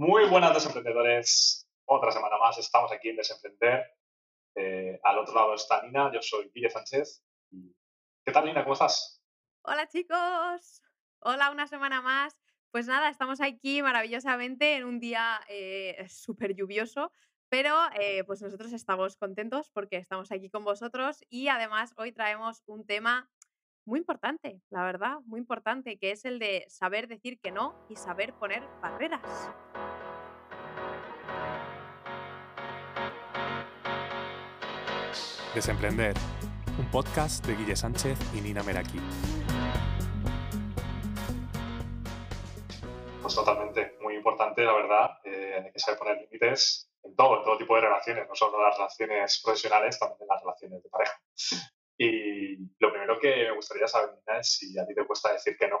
Muy buenas desemprendedores. Otra semana más estamos aquí en Desemprender. Eh, al otro lado está Nina, yo soy Guille Sánchez. ¿Qué tal, Nina? ¿Cómo estás? Hola chicos, hola una semana más. Pues nada, estamos aquí maravillosamente en un día eh, súper lluvioso, pero eh, pues nosotros estamos contentos porque estamos aquí con vosotros y además hoy traemos un tema muy importante, la verdad, muy importante, que es el de saber decir que no y saber poner barreras. Desemprender, un podcast de Guille Sánchez y Nina Meraki. Pues totalmente, muy importante, la verdad. Eh, hay que saber poner límites en todo, en todo tipo de relaciones, no solo las relaciones profesionales, también en las relaciones de pareja. Y lo primero que me gustaría saber, es si a ti te cuesta decir que no.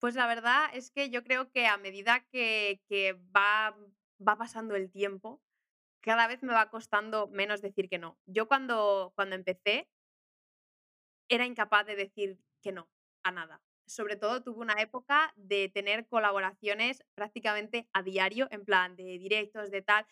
Pues la verdad es que yo creo que a medida que, que va, va pasando el tiempo, cada vez me va costando menos decir que no. Yo cuando, cuando empecé era incapaz de decir que no a nada. Sobre todo tuve una época de tener colaboraciones prácticamente a diario, en plan de directos, de tal.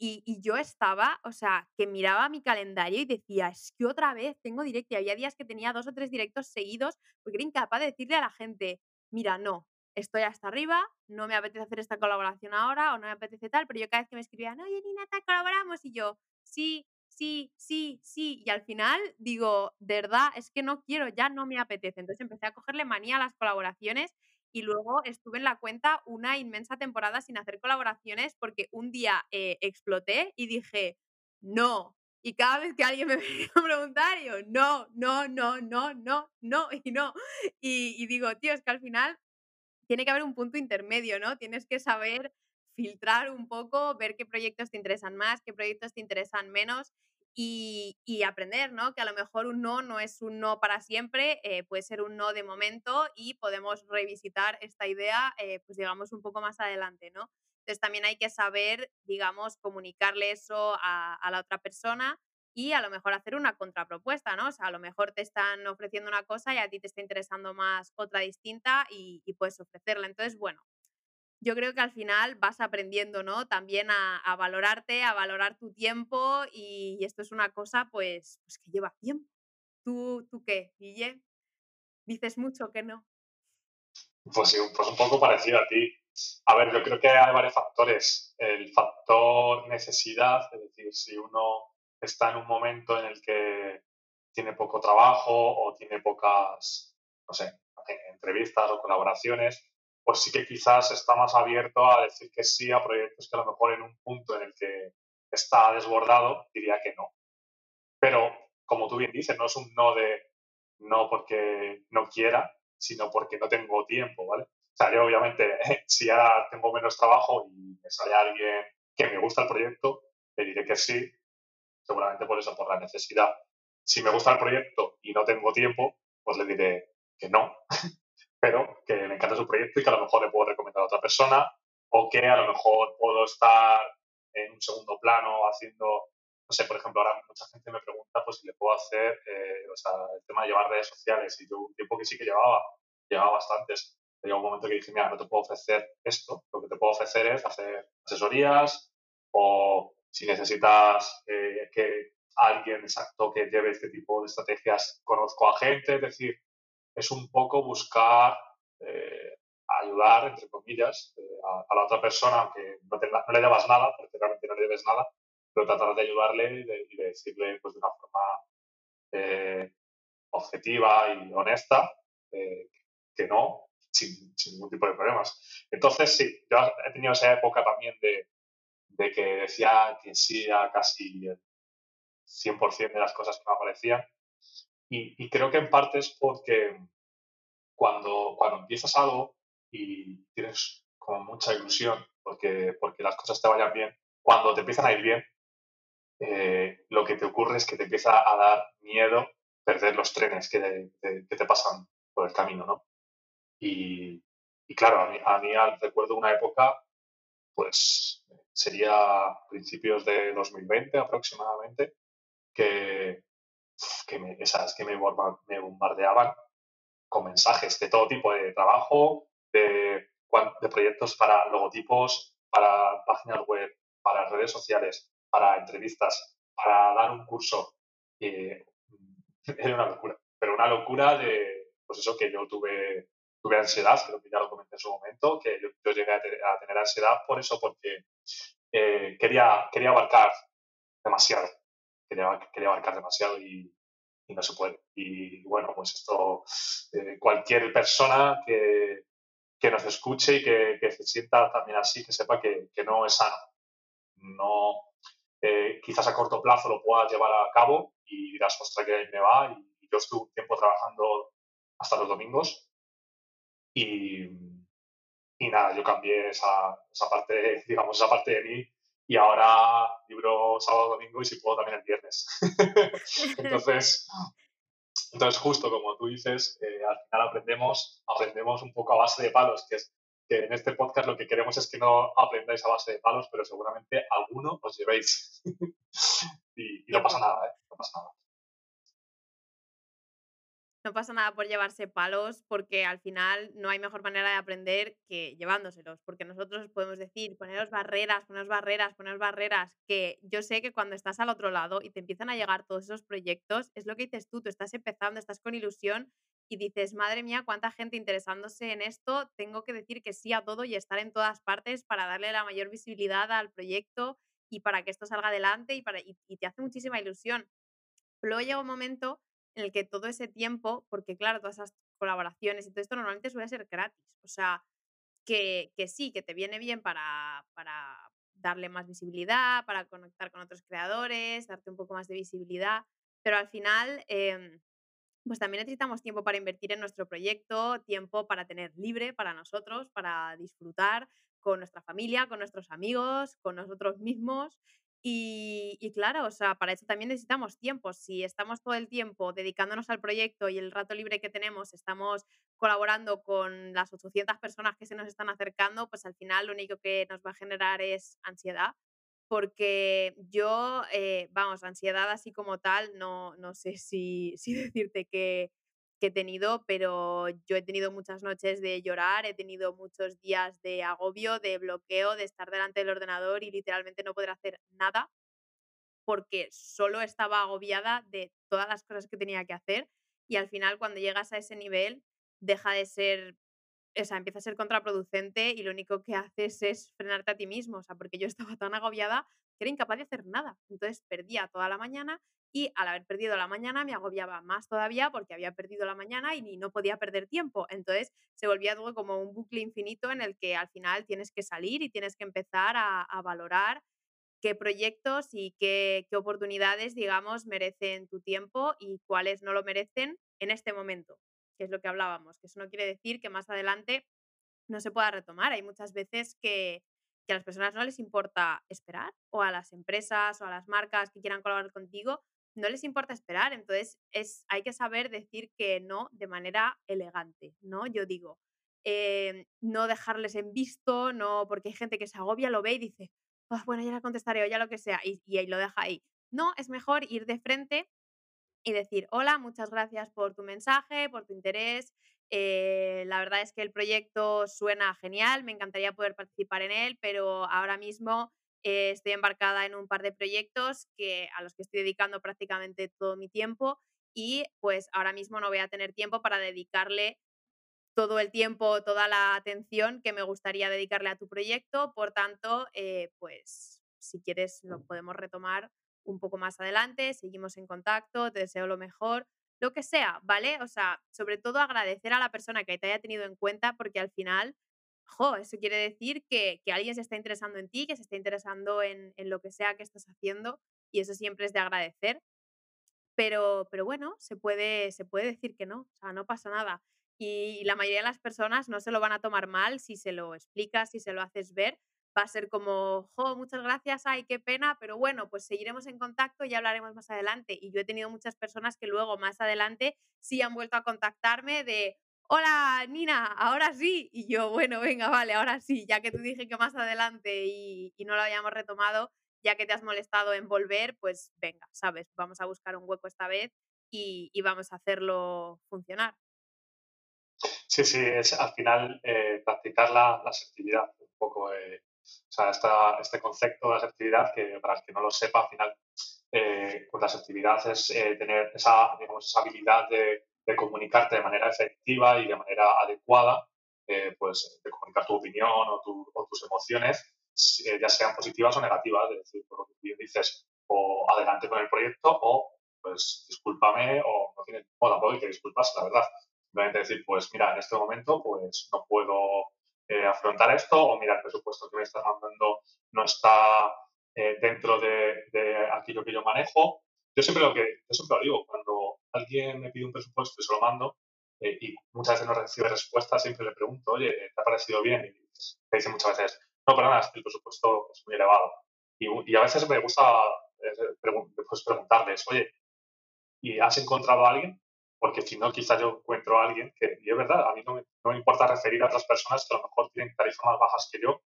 Y, yo estaba, o sea, que miraba mi calendario y decía, es que otra vez tengo directo. Y había días que tenía dos o tres directos seguidos porque era incapaz de decirle a la gente, mira, no, estoy hasta arriba, no me apetece hacer esta colaboración ahora o no me apetece tal, pero yo cada vez que me escribían, oye, Nina, te colaboramos, y yo, sí, sí, sí, sí, y al final digo, de verdad, es que no quiero, ya no me apetece. Entonces empecé a cogerle manía a las colaboraciones y luego estuve en la cuenta una inmensa temporada sin hacer colaboraciones porque un día eh, exploté y dije, no. Y cada vez que alguien me venía a preguntar, yo, no, no, no, no, no, no, y no. Y, y digo, tío, es que al final tiene que haber un punto intermedio, ¿no? Tienes que saber filtrar un poco, ver qué proyectos te interesan más, qué proyectos te interesan menos y, aprender, ¿no? Que a lo mejor un no no es un no para siempre, eh, puede ser un no de momento y podemos revisitar esta idea, eh, pues digamos, un poco más adelante, ¿no? Entonces también hay que saber, digamos, comunicarle eso a, a la otra persona y a lo mejor hacer una contrapropuesta, ¿no? O sea, a lo mejor te están ofreciendo una cosa y a ti te está interesando más otra distinta y, y puedes ofrecerla. Entonces, bueno, yo creo que al final vas aprendiendo, ¿no? También a, valorarte, a valorar tu tiempo y, y esto es una cosa, pues, pues que lleva tiempo. ¿Tú, tú qué, Guille? Dices mucho que no. Pues sí, pues un poco parecido a ti. A ver, yo creo que hay varios factores. El factor necesidad, es decir, si uno está en un momento en el que tiene poco trabajo o tiene pocas, no sé, entrevistas o colaboraciones, pues sí que quizás está más abierto a decir que sí a proyectos que a lo mejor en un punto en el que está desbordado diría que no. Pero, como tú bien dices, no es un no de no porque no quiera, sino porque no tengo tiempo, ¿vale? O sea, yo obviamente, si ahora tengo menos trabajo y me sale alguien que me gusta el proyecto, le diré que sí, seguramente por eso, por la necesidad. Si me gusta el proyecto y no tengo tiempo, pues le diré que no, pero que me encanta su proyecto y que a lo mejor le puedo recomendar a otra persona o que a lo mejor puedo estar en un segundo plano haciendo, no sé, por ejemplo, ahora mucha gente me pregunta pues si le puedo hacer, eh, o sea, el tema de llevar redes sociales y yo un tiempo que sí que llevaba, llevaba bastantes. Llegó un momento que dije, mira, no te puedo ofrecer esto, lo que te puedo ofrecer es hacer asesorías o si necesitas eh, que alguien exacto que lleve este tipo de estrategias, conozco a gente, es decir, es un poco buscar eh, ayudar, entre comillas, eh, a, la otra persona, aunque no, te, no, le debas nada, porque no le debes nada, pero tratar de ayudarle y de, y de decirle pues, de una forma eh, objetiva y honesta que no, sin, sin, ningún tipo de problemas. Entonces, sí, yo he tenido esa época también de, de que decía que sí a casi el 100% de las cosas que me aparecían. Y, y, creo que en parte es porque cuando, cuando empiezas algo y tienes como mucha ilusión porque, porque las cosas te vayan bien, cuando te empiezan a ir bien, eh, lo que te ocurre es que te empieza a dar miedo perder los trenes que te, que te pasan por el camino, ¿no? Y, y claro, a mí, a mí recuerdo una época, pues sería principios de 2020 aproximadamente, que, que, me, esas, que me, bombardeaban con mensajes de todo tipo de trabajo, de de proyectos para logotipos, para páginas web, para redes sociales, para entrevistas, para dar un curso. Era una locura, pero una locura de, pues eso, que yo tuve, tuve ansiedad, creo que ya lo comenté en su momento, que yo, llegué a, tener ansiedad por eso, porque eh, quería, quería abarcar demasiado, quería, quería abarcar demasiado y, no se puede. Y bueno, pues esto, eh, cualquier persona que, que, nos escuche y que, se sienta también así, que sepa que, que no es sano. No, eh, quizás a corto plazo lo pueda llevar a cabo y dirás, ostras, que me va. Y yo estuve un tiempo trabajando hasta los domingos y, y nada, yo cambié esa, esa, parte, digamos, esa parte de mí y ahora libro sábado, domingo y si puedo también el viernes. entonces, entonces, justo como tú dices, eh, al final aprendemos, aprendemos un poco a base de palos, que es que en este podcast lo que queremos es que no aprendáis a base de palos, pero seguramente alguno os llevéis. y, y, no pasa nada, ¿eh? No pasa nada. No pasa nada por llevarse palos porque al final no hay mejor manera de aprender que llevándoselos, porque nosotros podemos decir, poneros barreras, poneros barreras, poneros barreras, que yo sé que cuando estás al otro lado y te empiezan a llegar todos esos proyectos, es lo que dices tú, tú estás empezando, estás con ilusión y dices, madre mía, cuánta gente interesándose en esto, tengo que decir que sí a todo y estar en todas partes para darle la mayor visibilidad al proyecto y para que esto salga adelante y, para, y, te hace muchísima ilusión. Luego llega un momento en el que todo ese tiempo, porque claro, todas esas colaboraciones y todo esto normalmente suele ser gratis, o sea, que, que sí, que te viene bien para, para darle más visibilidad, para conectar con otros creadores, darte un poco más de visibilidad, pero al final... Eh, pues también necesitamos tiempo para invertir en nuestro proyecto, tiempo para tener libre para nosotros, para disfrutar con nuestra familia, con nuestros amigos, con nosotros mismos. Y, claro, o sea, para eso también necesitamos tiempo. Si estamos todo el tiempo dedicándonos al proyecto y el rato libre que tenemos, estamos colaborando con las 800 personas que se nos están acercando, pues al final lo único que nos va a generar es ansiedad porque yo, eh, vamos, ansiedad así como tal, no, no sé si, si decirte que, que, he tenido, pero yo he tenido muchas noches de llorar, he tenido muchos días de agobio, de bloqueo, de estar delante del ordenador y literalmente no poder hacer nada, porque solo estaba agobiada de todas las cosas que tenía que hacer. Y al final cuando llegas a ese nivel deja de ser o sea, empieza a ser contraproducente y lo único que haces es frenarte a ti mismo, o sea, porque yo estaba tan agobiada que era incapaz de hacer nada. Entonces perdía toda la mañana y al haber perdido la mañana me agobiaba más todavía porque había perdido la mañana y no podía perder tiempo. Entonces se volvía todo como un bucle infinito en el que al final tienes que salir y tienes que empezar a, valorar qué proyectos y qué, qué oportunidades, digamos, merecen tu tiempo y cuáles no lo merecen en este momento que es lo que hablábamos, que eso no quiere decir que más adelante no se pueda retomar. Hay muchas veces que, a las personas no les importa esperar, o a las empresas o a las marcas que quieran colaborar contigo, no les importa esperar. Entonces, es, hay que saber decir que no de manera elegante, ¿no? Yo digo, eh, no dejarles en visto, no, porque hay gente que se agobia, lo ve y dice, ah, bueno, ya le contestaré o ya lo que sea, y, y lo deja ahí. No, es mejor ir de frente y decir, hola, muchas gracias por tu mensaje, por tu interés. Eh, la verdad es que el proyecto suena genial, me encantaría poder participar en él, pero ahora mismo eh, estoy embarcada en un par de proyectos que, a los que estoy dedicando prácticamente todo mi tiempo y pues ahora mismo no voy a tener tiempo para dedicarle todo el tiempo, toda la atención que me gustaría dedicarle a tu proyecto. Por tanto, eh, pues si quieres lo podemos retomar un poco más adelante, seguimos en contacto, te deseo lo mejor, lo que sea, ¿vale? O sea, sobre todo agradecer a la persona que te haya tenido en cuenta porque al final, jo, eso quiere decir que, alguien se está interesando en ti, que se está interesando en, lo que sea que estás haciendo y eso siempre es de agradecer. Pero, pero bueno, se puede, se puede decir que no, o sea, no pasa nada. Y la mayoría de las personas no se lo van a tomar mal si se lo explicas, si se lo haces ver, va a ser como, jo, muchas gracias, ay, qué pena, pero bueno, pues seguiremos en contacto y hablaremos más adelante. Y yo he tenido muchas personas que luego más adelante sí han vuelto a contactarme de, hola, Nina, ahora sí. Y yo, bueno, venga, vale, ahora sí, ya que tú dije que más adelante y, no lo habíamos retomado, ya que te has molestado en volver, pues venga, sabes, vamos a buscar un hueco esta vez y, vamos a hacerlo funcionar. Sí, sí, es al final eh, practicar la, la, asertividad, un poco, eh, o sea, esta, este concepto de asertividad que para el que no lo sepa, al final, eh, pues la asertividad es tener esa, digamos, esa habilidad de, de, comunicarte de manera efectiva y de manera adecuada, pues de comunicar tu opinión o, tu, o tus emociones, ya sean positivas o negativas, es decir, por lo que dices, o adelante con el proyecto o pues discúlpame o no tienes, o tampoco hay que disculparse, la verdad. Simplemente decir, pues mira, en este momento pues no puedo eh, afrontar esto o mira, el presupuesto que me estás mandando no está eh, dentro de, aquello que yo manejo. Yo siempre lo que yo siempre lo digo, cuando alguien me pide un presupuesto y se lo mando eh, y muchas veces no recibe respuesta, siempre le pregunto, oye, ¿te ha parecido bien? Y me dice muchas veces, no, es que el presupuesto es muy elevado. Y, a veces me gusta pues preguntarles, oye, ¿y has encontrado a alguien porque si no, quizás yo encuentro a alguien que, y es verdad, a mí no me, importa referir a otras personas que a lo mejor tienen tarifas más bajas que yo,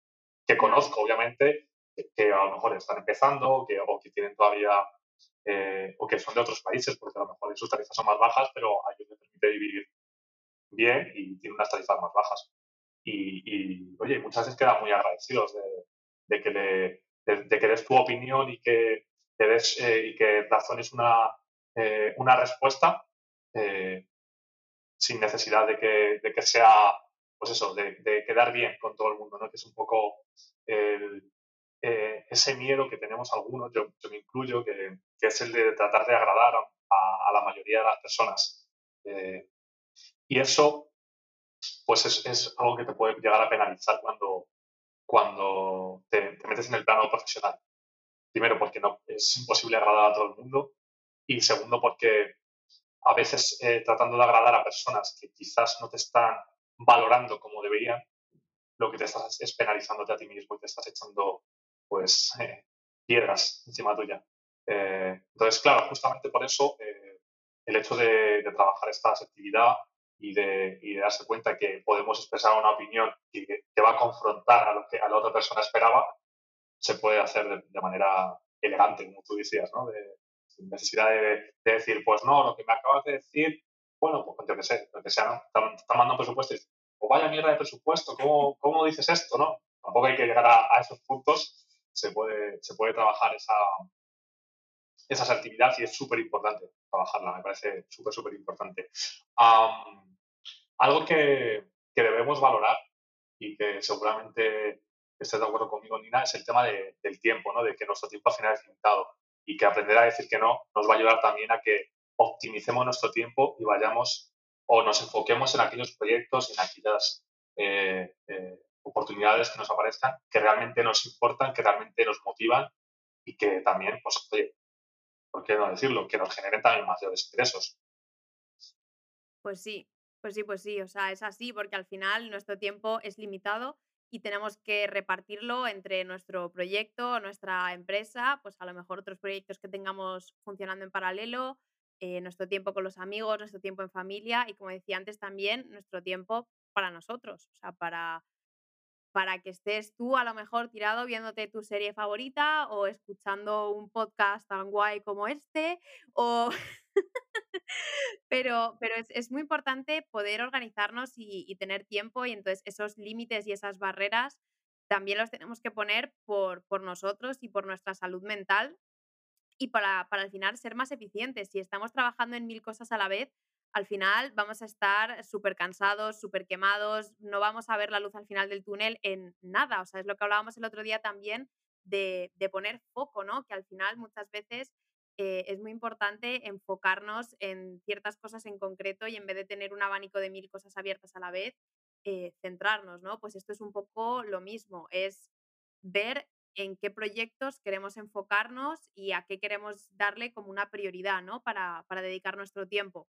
que conozco, obviamente, que, a lo mejor están empezando que, o que tienen todavía, eh, o que son de otros países, porque a lo mejor sus tarifas son más bajas, pero a ellos les permite vivir bien y tienen unas tarifas más bajas. Y, oye, muchas veces quedan muy agradecidos de, que, le, de, que des tu opinión y que, des, eh, y que razones una, eh, una respuesta eh, sin necesidad de que, de que, sea, pues eso, de, quedar bien con todo el mundo, ¿no? Que es un poco eh, ese miedo que tenemos algunos, yo, me incluyo, que, es el de tratar de agradar a, la mayoría de las personas. Eh, y eso, pues es, es, algo que te puede llegar a penalizar cuando, cuando te, te metes en el plano profesional. Primero, porque no es imposible agradar a todo el mundo. Y segundo, porque a veces eh, tratando de agradar a personas que quizás no te están valorando como deberían, lo que te estás es penalizándote a ti mismo y te estás echando pues eh, piedras encima tuya. Eh, entonces, claro, justamente por eso el hecho de, trabajar esta actividad y de, y de, darse cuenta que podemos expresar una opinión que, te va a confrontar a lo que a la otra persona esperaba, se puede hacer de, de manera elegante, como tú decías, ¿no? De, sin necesidad de, decir, pues no, lo que me acabas de decir, bueno, pues yo qué sé, lo que sea, ¿no? Están, mandando presupuesto y o vaya mierda de presupuesto, ¿cómo, ¿cómo, dices esto, no? Tampoco hay que llegar a, esos puntos, se puede, se puede trabajar esa, esa asertividad y es súper importante trabajarla, me parece súper, súper importante. algo que, que, debemos valorar y que seguramente estés de acuerdo conmigo, Nina, es el tema de, del tiempo, ¿no? de que nuestro tiempo al final es limitado y que aprender a decir que no nos va a ayudar también a que optimicemos nuestro tiempo y vayamos o nos enfoquemos en aquellos proyectos, en aquellas eh, eh, oportunidades que nos aparezcan, que realmente nos importan, que realmente nos motivan y que también, pues, oye, ¿por qué no decirlo? Que nos generen también mayores ingresos. Pues sí, pues sí, pues sí, o sea, es así porque al final nuestro tiempo es limitado y tenemos que repartirlo entre nuestro proyecto, nuestra empresa, pues a lo mejor otros proyectos que tengamos funcionando en paralelo, eh, nuestro tiempo con los amigos, nuestro tiempo en familia y como decía antes también nuestro tiempo para nosotros, o sea, para, para que estés tú a lo mejor tirado viéndote tu serie favorita o escuchando un podcast tan guay como este o pero, pero es, muy importante poder organizarnos y, tener tiempo y entonces esos límites y esas barreras también los tenemos que poner por, por nosotros y por nuestra salud mental y para, para al final ser más eficientes. Si estamos trabajando en mil cosas a la vez, al final vamos a estar súper cansados, súper quemados, no vamos a ver la luz al final del túnel en nada. O sea, es lo que hablábamos el otro día también de, de poner foco, ¿no? Que al final muchas veces eh, es muy importante enfocarnos en ciertas cosas en concreto y en vez de tener un abanico de mil cosas abiertas a la vez, eh, centrarnos, ¿no? Pues esto es un poco lo mismo, es ver en qué proyectos queremos enfocarnos y a qué queremos darle como una prioridad, ¿no? Para, para dedicar nuestro tiempo.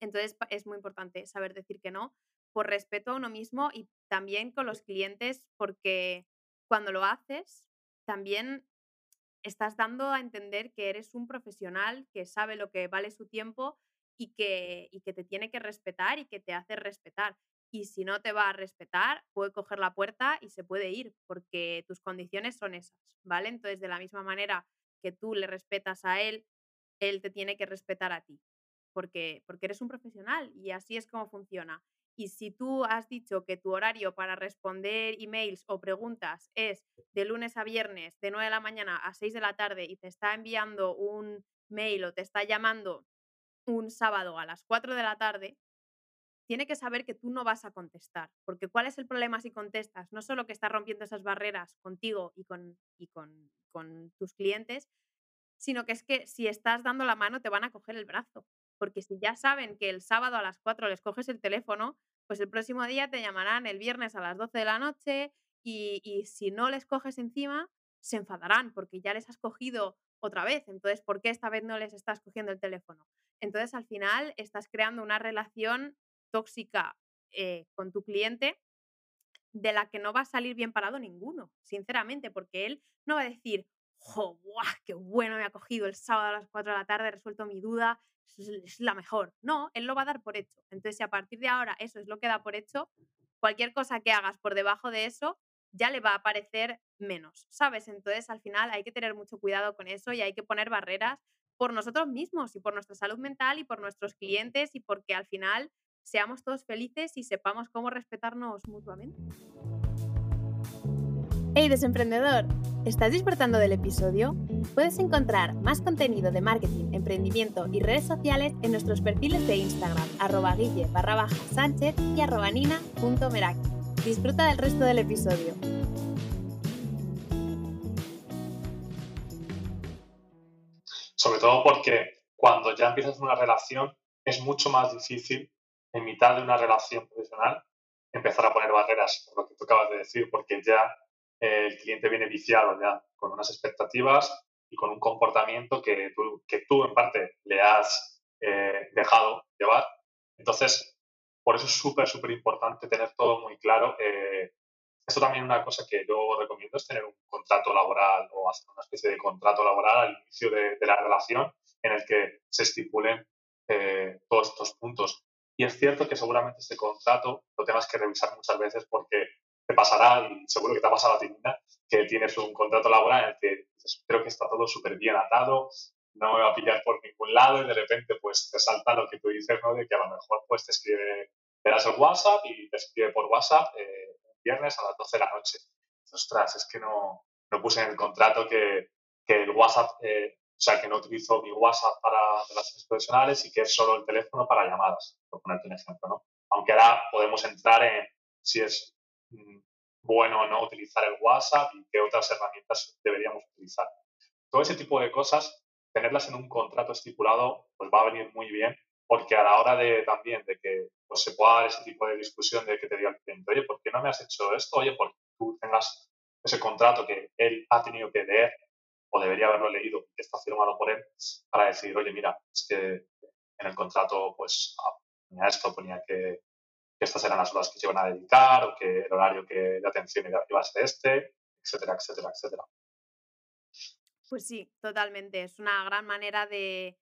Entonces es muy importante saber decir que no por respeto a uno mismo y también con los clientes porque cuando lo haces también estás dando a entender que eres un profesional que sabe lo que vale su tiempo y que, y que te tiene que respetar y que te hace respetar. Y si no te va a respetar, puede coger la puerta y se puede ir, porque tus condiciones son esas, ¿vale? Entonces, de la misma manera que tú le respetas a él, él te tiene que respetar a ti, porque, porque eres un profesional y así es como funciona. Y si tú has dicho que tu horario para responder emails o preguntas es de lunes a viernes, de 9 de la mañana a 6 de la tarde, y te está enviando un mail o te está llamando un sábado a las 4 de la tarde, tiene que saber que tú no vas a contestar. Porque ¿cuál es el problema si contestas? No solo que estás rompiendo esas barreras contigo y con, y con, con tus clientes, sino que es que si estás dando la mano te van a coger el brazo. Porque si ya saben que el sábado a las 4 les coges el teléfono, pues el próximo día te llamarán el viernes a las 12 de la noche y, y si no les coges encima, se enfadarán porque ya les has cogido otra vez. Entonces, ¿por qué esta vez no les estás cogiendo el teléfono? Entonces, al final, estás creando una relación tóxica eh, con tu cliente de la que no va a salir bien parado ninguno, sinceramente, porque él no va a decir, ¡jo, qué bueno me ha cogido el sábado a las 4 de la tarde, he resuelto mi duda, es la mejor. No, él lo va a dar por hecho. Entonces, si a partir de ahora eso es lo que da por hecho, cualquier cosa que hagas por debajo de eso ya le va a parecer menos, ¿sabes? Entonces, al final hay que tener mucho cuidado con eso y hay que poner barreras por nosotros mismos y por nuestra salud mental y por nuestros clientes y porque al final seamos todos felices y sepamos cómo respetarnos mutuamente. Hey desemprendedor, ¿estás disfrutando del episodio? Puedes encontrar más contenido de marketing, emprendimiento y redes sociales en nuestros perfiles de Instagram, arroba guille barra baja sánchez y arroba nina.meraki. Disfruta del resto del episodio. Sobre todo porque cuando ya empiezas una relación es mucho más difícil en mitad de una relación profesional empezar a poner barreras, por lo que tú acabas de decir, porque ya eh, el cliente viene viciado ya con unas expectativas y con un comportamiento que tú, que tú en parte le has eh, dejado llevar. Entonces, por eso es súper, súper importante tener todo muy claro. Eh, esto también una cosa que yo recomiendo es tener un contrato laboral o hacer una especie de contrato laboral al inicio de, de la relación en el que se estipulen todos estos puntos. Y es cierto que seguramente este contrato lo tengas que revisar muchas veces porque te pasará, y seguro que te ha pasado a ti, que tienes un contrato laboral en el que creo que está todo súper bien atado, no me va a pillar por ningún lado y de repente pues te salta lo que tú dices, ¿no? De que a lo mejor pues te escribe, te das el WhatsApp y te escribe por WhatsApp eh, viernes a las 12 de la noche. Ostras, es que no, no puse en el contrato que, que el WhatsApp eh, o sea, que no utilizo mi WhatsApp para relaciones profesionales y que es solo el teléfono para llamadas, por ponerte un ejemplo, ¿no? Aunque ahora podemos entrar en si es bueno o no utilizar el WhatsApp y qué otras herramientas deberíamos utilizar. Todo ese tipo de cosas, tenerlas en un contrato estipulado, pues va a venir muy bien, porque a la hora de también de que pues, se pueda dar ese tipo de discusión de que te diga el cliente, oye, ¿por qué no me has hecho esto? Oye, porque tú tengas ese contrato que él ha tenido que leer o debería haberlo leído, que está firmado por él, para decir, oye, mira, es que en el contrato pues ah, ponía esto, ponía que, estas eran las horas que se iban a dedicar o que el horario que, de atención iba a ser este, etcétera, etcétera, etcétera. Pues sí, totalmente. Es una gran manera de,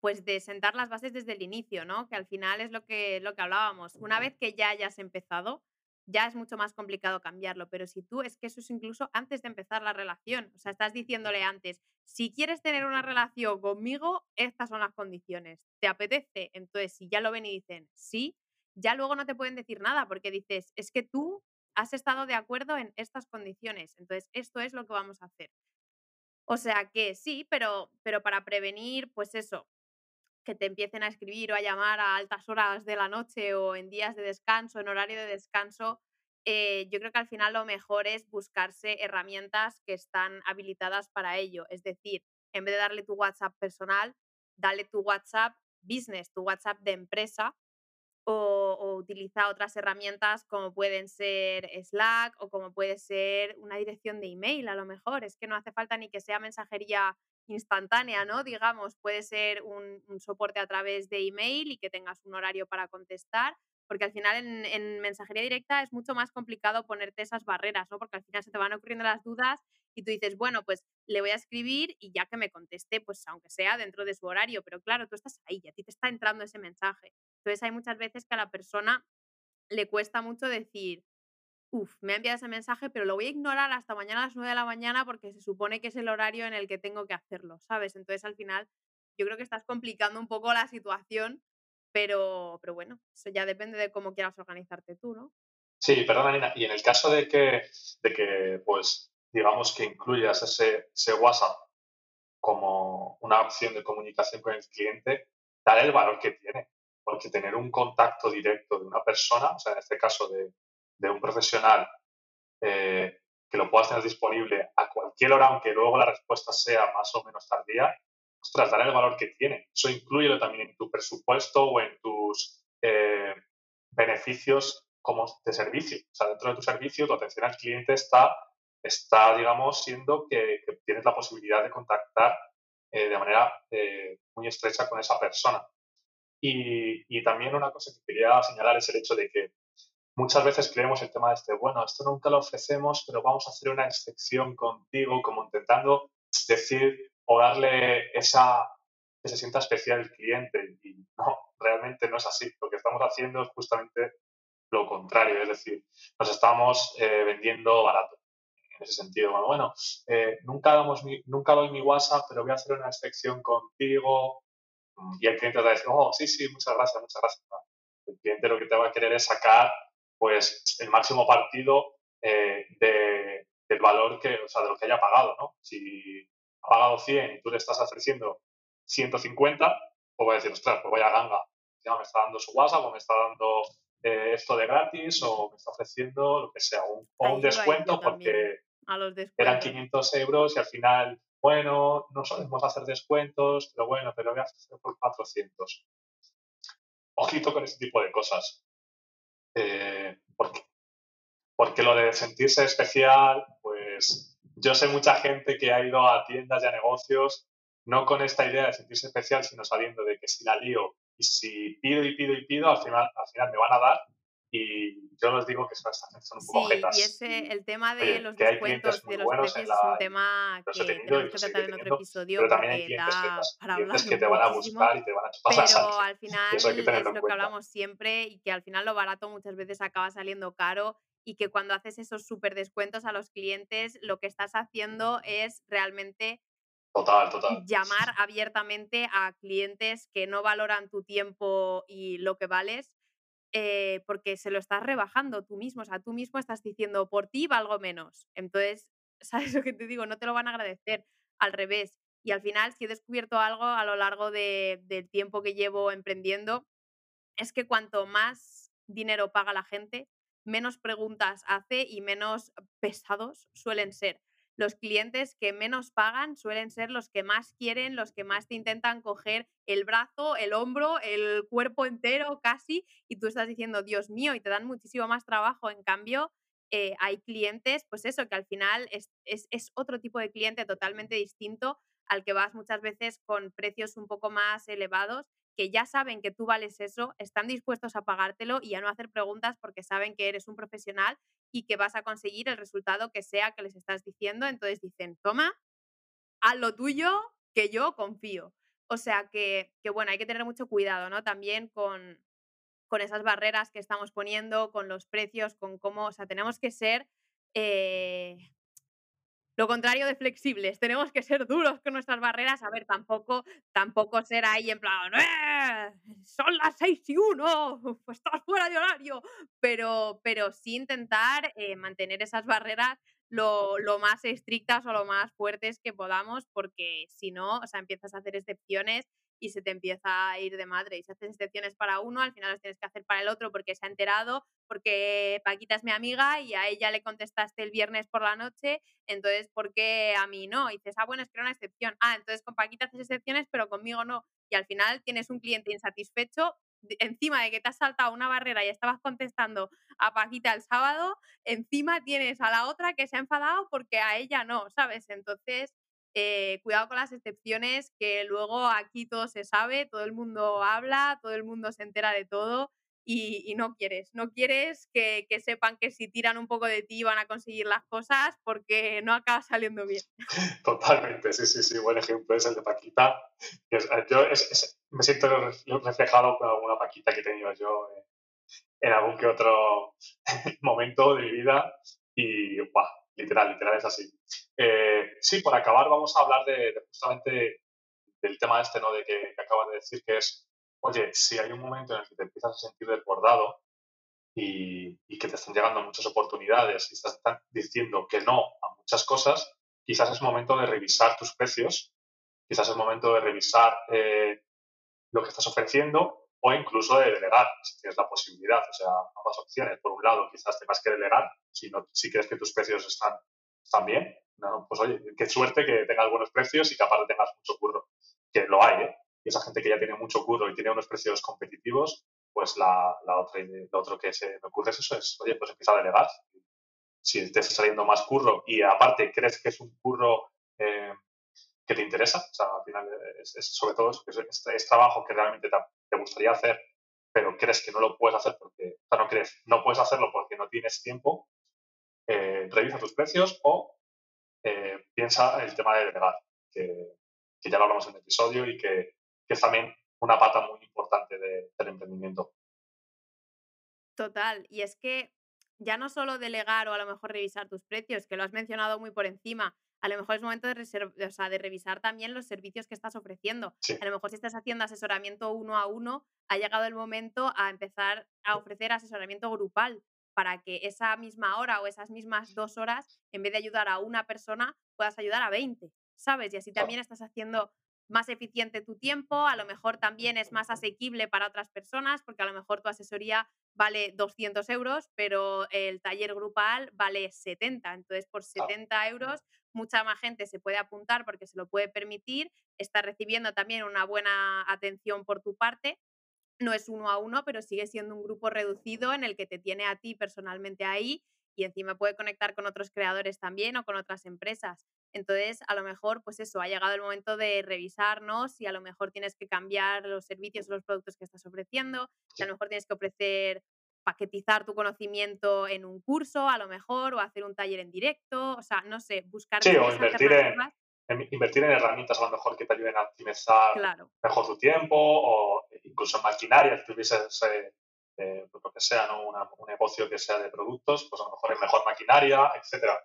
pues de sentar las bases desde el inicio, ¿no? Que al final es lo que, lo que hablábamos. Una vez que ya hayas empezado, ya es mucho más complicado cambiarlo, pero si tú, es que eso es incluso antes de empezar la relación, o sea, estás diciéndole antes, si quieres tener una relación conmigo, estas son las condiciones, ¿te apetece? Entonces, si ya lo ven y dicen, sí, ya luego no te pueden decir nada porque dices, es que tú has estado de acuerdo en estas condiciones, entonces esto es lo que vamos a hacer. O sea que sí, pero, pero para prevenir, pues eso, que te empiecen a escribir o a llamar a altas horas de la noche o en días de descanso, en horario de descanso, eh, yo creo que al final lo mejor es buscarse herramientas que están habilitadas para ello. Es decir, en vez de darle tu WhatsApp personal, dale tu WhatsApp business, tu WhatsApp de empresa, o, utiliza otras herramientas como pueden ser Slack o como puede ser una dirección de email a lo mejor. Es que no hace falta ni que sea mensajería instantánea, ¿no? Digamos, puede ser un, soporte a través de email y que tengas un horario para contestar, porque al final en, mensajería directa es mucho más complicado ponerte esas barreras, ¿no? Porque al final se te van ocurriendo las dudas y tú dices, bueno, pues le voy a escribir y ya que me conteste, pues aunque sea dentro de su horario, pero claro, tú estás ahí a ti te está entrando ese mensaje. Entonces hay muchas veces que a la persona le cuesta mucho decir, Uf, me ha enviado ese mensaje, pero lo voy a ignorar hasta mañana a las 9 de la mañana porque se supone que es el horario en el que tengo que hacerlo, ¿sabes? Entonces al final yo creo que estás complicando un poco la situación Pero, pero bueno, eso ya depende de cómo quieras organizarte tú, ¿no? Sí, perdona, Nina. Y en el caso de que, de que pues, digamos que incluyas ese, ese WhatsApp como una opción de comunicación con el cliente, dale el valor que tiene. Porque tener un contacto directo de una persona, o sea, en este caso de, un profesional, eh, que lo puedas tener disponible a cualquier hora, aunque luego la respuesta sea más o menos tardía, ostras, dale el valor que tiene. Eso incluye también en tu presupuesto o en tus eh, beneficios como de servicio. O sea, dentro de tu servicio, tu atención al cliente está, está digamos, siendo que, tienes la posibilidad de contactar eh, de manera muy estrecha con esa persona. Y, y, también una cosa que quería señalar es el hecho de que muchas veces creemos el tema de este, bueno, esto nunca lo ofrecemos, pero vamos a hacer una excepción contigo, como intentando decir o darle esa, que se sienta especial el cliente. Y no, realmente no es así. Lo que estamos haciendo es justamente lo contrario, es decir, nos estamos eh, vendiendo barato. En ese sentido, bueno, bueno eh, nunca, damos nunca doy mi WhatsApp, pero voy a hacer una inspección contigo. Y el cliente va a decir, oh, sí, sí, muchas gracias, muchas gracias. El cliente lo que te va a querer es sacar pues el máximo partido eh, de, del valor que, o sea, de lo que haya pagado, ¿no? Si ha pagado 100 y tú le estás ofreciendo 150, pues voy a decir, ostras, pues vaya ganga, ya me está dando su WhatsApp o me está dando eh, esto de gratis o me está ofreciendo lo que sea, un, o un descuento porque eran 500 euros y al final, bueno, no solemos hacer descuentos, pero bueno, pero voy a hacer por 400. Ojito con este tipo de cosas. Eh, porque, porque lo de sentirse especial, pues yo sé mucha gente que ha ido a tiendas y a negocios no con esta idea de sentirse especial, sino sabiendo de que si la lío y si pido y pido y pido, al final, al final me van a dar. Y yo les digo que son, son un poco sí, Y ese, el tema de los descuentos de los precios es un tema que tenemos que tratar en otro episodio. Pero también hay clientes, que, para que te van a buscar y te van a chupar Pero al final es lo que hablamos siempre y que al final lo barato muchas veces acaba saliendo caro y que cuando haces esos súper descuentos a los clientes, lo que estás haciendo es realmente Total, total. Llamar abiertamente a clientes que no valoran tu tiempo y lo que vales, eh, porque se lo estás rebajando tú mismo. O sea, tú mismo estás diciendo, por ti valgo menos. Entonces, ¿sabes lo que te digo? No te lo van a agradecer. Al revés. Y al final, si he descubierto algo a lo largo del tiempo que llevo emprendiendo, es que cuanto más dinero paga la gente, menos preguntas hace y menos pesados suelen ser los clientes que menos pagan suelen ser los que más quieren, los que más te intentan coger el brazo, el hombro, el cuerpo entero casi, y tú estás diciendo, Dios mío, y te dan muchísimo más trabajo. En cambio, eh, hay clientes, pues eso, que al final es, es, otro tipo de cliente totalmente distinto al que vas muchas veces con precios un poco más elevados que ya saben que tú vales eso, están dispuestos a pagártelo y a no hacer preguntas porque saben que eres un profesional y que vas a conseguir el resultado que sea que les estás diciendo. Entonces dicen, toma, haz lo tuyo, que yo confío. O sea que, que bueno, hay que tener mucho cuidado, ¿no? También con, con esas barreras que estamos poniendo, con los precios, con cómo, o sea, tenemos que ser eh, lo contrario de flexibles. Tenemos que ser duros con nuestras barreras. A ver, tampoco, tampoco ser ahí en plan, ¡Eh! son las seis y uno, pues estás fuera de horario. Pero, pero sí intentar eh, mantener esas barreras lo, lo, más estrictas o lo más fuertes que podamos, porque si no, o sea, empiezas a hacer excepciones y se te empieza a ir de madre. Y si haces excepciones para uno, al final las tienes que hacer para el otro porque se ha enterado, porque Paquita es mi amiga y a ella le contestaste el viernes por la noche, entonces, ¿por qué a mí no? Y dices, ah, bueno, es que era una excepción. Ah, entonces con Paquita haces excepciones, pero conmigo no. Y al final tienes un cliente insatisfecho encima de que te has saltado una barrera y estabas contestando a Paquita el sábado, encima tienes a la otra que se ha enfadado porque a ella no, ¿sabes? Entonces, eh, cuidado con las excepciones, que luego aquí todo se sabe, todo el mundo habla, todo el mundo se entera de todo y, no quieres, no quieres que, sepan que si tiran un poco de ti van a conseguir las cosas porque no acaba saliendo bien. Totalmente, sí, sí, sí, buen ejemplo es el de Paquita. Eh, yo me siento reflejado con alguna Paquita que he tenido yo en algún que otro momento de mi vida y, ¡buah! Literal, literal es así. Eh, sí, por acabar vamos a hablar de, justamente del tema este, ¿no? De que, acabas de decir, que es oye, si hay un momento en el que te empiezas a sentir desbordado y, y que te están llegando muchas oportunidades y estás diciendo que no a muchas cosas, quizás es momento de revisar tus precios, quizás es momento de revisar eh, lo que estás ofreciendo o incluso de delegar, si tienes la posibilidad. O sea, ambas opciones. Por un lado, quizás tengas que delegar si, no, si crees que tus precios están, están bien. No, pues oye, qué suerte que tengas buenos precios y que aparte tengas mucho curro. Que lo hay, ¿eh? Y esa gente que ya tiene mucho curro y tiene unos precios competitivos, pues la, la otra, lo otro que se me ocurre es eso, es, oye, pues empieza a delegar. Si te está saliendo más curro y aparte crees que es un curro eh, que te interesa, o sea, al final es, sobre todo es, trabajo que realmente te, gustaría hacer, pero crees que no lo puedes hacer porque, o sea, no crees, no puedes hacerlo porque no tienes tiempo, eh, revisa tus precios o eh, piensa el tema de delegar, que, ya lo hablamos en el episodio y que, que es también una pata muy importante del emprendimiento. Total, y es que ya no solo delegar o a lo mejor revisar tus precios, que lo has mencionado muy por encima, a lo mejor es momento de, de revisar también los servicios que estás ofreciendo. A lo mejor si estás haciendo asesoramiento uno a uno, ha llegado el momento a empezar a ofrecer asesoramiento grupal para que esa misma hora o esas mismas dos horas, en vez de ayudar a una persona, puedas ayudar a 20, ¿sabes? Y así también estás haciendo más eficiente tu tiempo, a lo mejor también es más asequible para otras personas, porque a lo mejor tu asesoría vale 200 euros, pero el taller grupal vale 70. Entonces, por 70 euros, mucha más gente se puede apuntar porque se lo puede permitir, está recibiendo también una buena atención por tu parte. No es uno a uno, pero sigue siendo un grupo reducido en el que te tiene a ti personalmente ahí y encima puede conectar con otros creadores también o con otras empresas. Entonces, a lo mejor, pues eso, ha llegado el momento de revisarnos y a lo mejor tienes que cambiar los servicios o los productos que estás ofreciendo, y a lo mejor tienes que ofrecer, paquetizar tu conocimiento en un curso, a lo mejor, o hacer un taller en directo, o sea, no sé, buscar... Sí, o invertir en, invertir en herramientas a lo mejor que te ayuden a optimizar mejor tu tiempo, o incluso en maquinaria, que tuvieses, eh, eh, pues lo que sea, ¿no? un negocio que sea de productos, pues a lo mejor en mejor maquinaria, etcétera.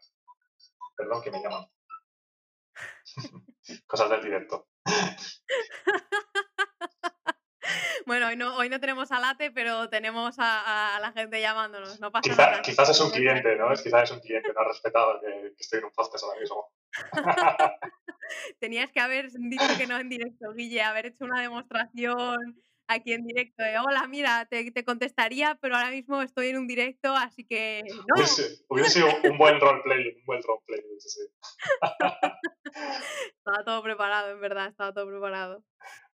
Perdón que me llaman. Cosas del directo. Bueno, hoy no, hoy no tenemos a Late, pero tenemos a, la gente llamándonos. No pasa nada. Quizás es un cliente, ¿no? Es, quizás es un cliente, no ha respetado que, estoy en un podcast ahora mismo. Tenías que haber dicho que no en directo, Guille, haber hecho una demostración aquí en directo. Hola, mira, te, te, contestaría, pero ahora mismo estoy en un directo, así que no. Hubiese, sido un buen roleplay, un buen roleplay. Estaba todo preparado, en verdad, estaba todo preparado.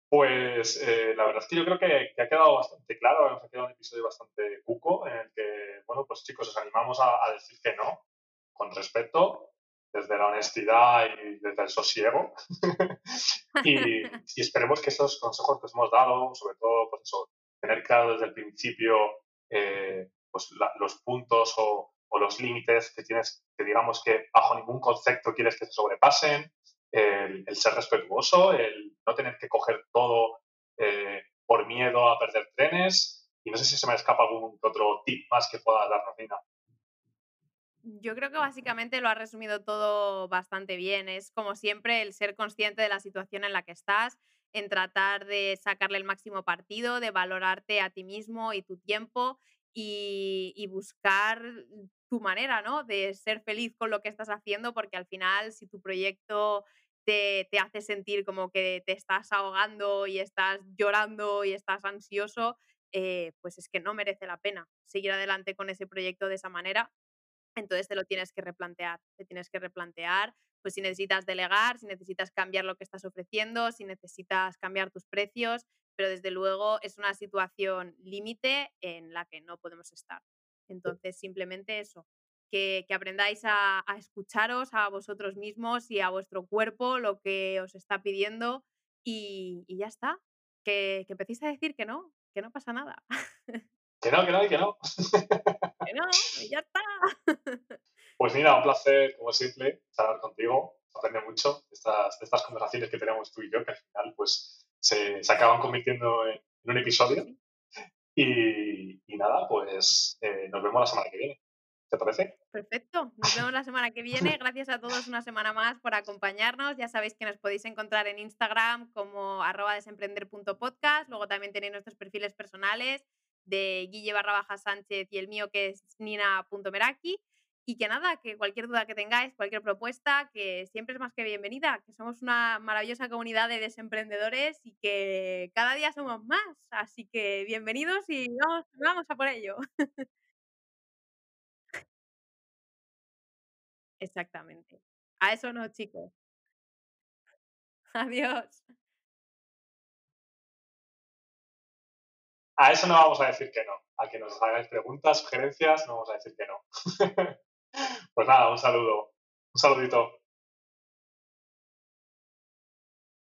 Pues eh, la verdad es que yo creo que, ha quedado bastante claro, ha quedado un episodio bastante cuco en el que, bueno, pues chicos, os animamos a, decir que no, con respeto, desde la honestidad y desde el sosiego. y, esperemos que estos consejos que os hemos dado, sobre todo, pues eso, tener claro desde el principio eh, pues los puntos o, los límites que tienes, que digamos que bajo ningún concepto quieres que se sobrepasen, el, ser respetuoso, el no tener que coger todo eh, por miedo a perder trenes. Y no sé si se me escapa algún otro tip más que pueda dar Rosina. Yo creo que básicamente lo ha resumido todo bastante bien. Es como siempre el ser consciente de la situación en la que estás, en tratar de sacarle el máximo partido, de valorarte a ti mismo y tu tiempo y, buscar tu manera, ¿no? De ser feliz con lo que estás haciendo, porque al final, si tu proyecto te, te, hace sentir como que te estás ahogando y estás llorando y estás ansioso, eh, pues es que no merece la pena seguir adelante con ese proyecto de esa manera entonces te lo tienes que replantear, te tienes que replantear, pues si necesitas delegar, si necesitas cambiar lo que estás ofreciendo, si necesitas cambiar tus precios, pero desde luego es una situación límite en la que no podemos estar. Entonces, simplemente eso, que, aprendáis a, escucharos a vosotros mismos y a vuestro cuerpo lo que os está pidiendo y, ya está. Que, que empecéis a decir que no, que no pasa nada. Que no, que no, que no. Que no, ya está. Pues mira, un placer, como siempre, charlar contigo. Aprende mucho estas, estas conversaciones que tenemos tú y yo, que al final pues se, se acaban convirtiendo en, un episodio. Y, y, nada, pues eh, nos vemos la semana que viene. ¿Te parece? Perfecto. Nos vemos la semana que viene. Gracias a todos una semana más por acompañarnos. Ya sabéis que nos podéis encontrar en Instagram como arroba desemprender.podcast. Luego también tenéis nuestros perfiles personales de Guille barra baja Sánchez y el mío que es nina.meraki. Y que nada, que cualquier duda que tengáis, cualquier propuesta, que siempre es más que bienvenida, que somos una maravillosa comunidad de desemprendedores y que cada día somos más. Así que bienvenidos y vamos, vamos a por ello. Exactamente. A eso no, chicos. Adiós. A eso no vamos a decir que no. A que nos hagáis preguntas, sugerencias, no vamos a decir que no. pues nada, un saludo. Un saludito.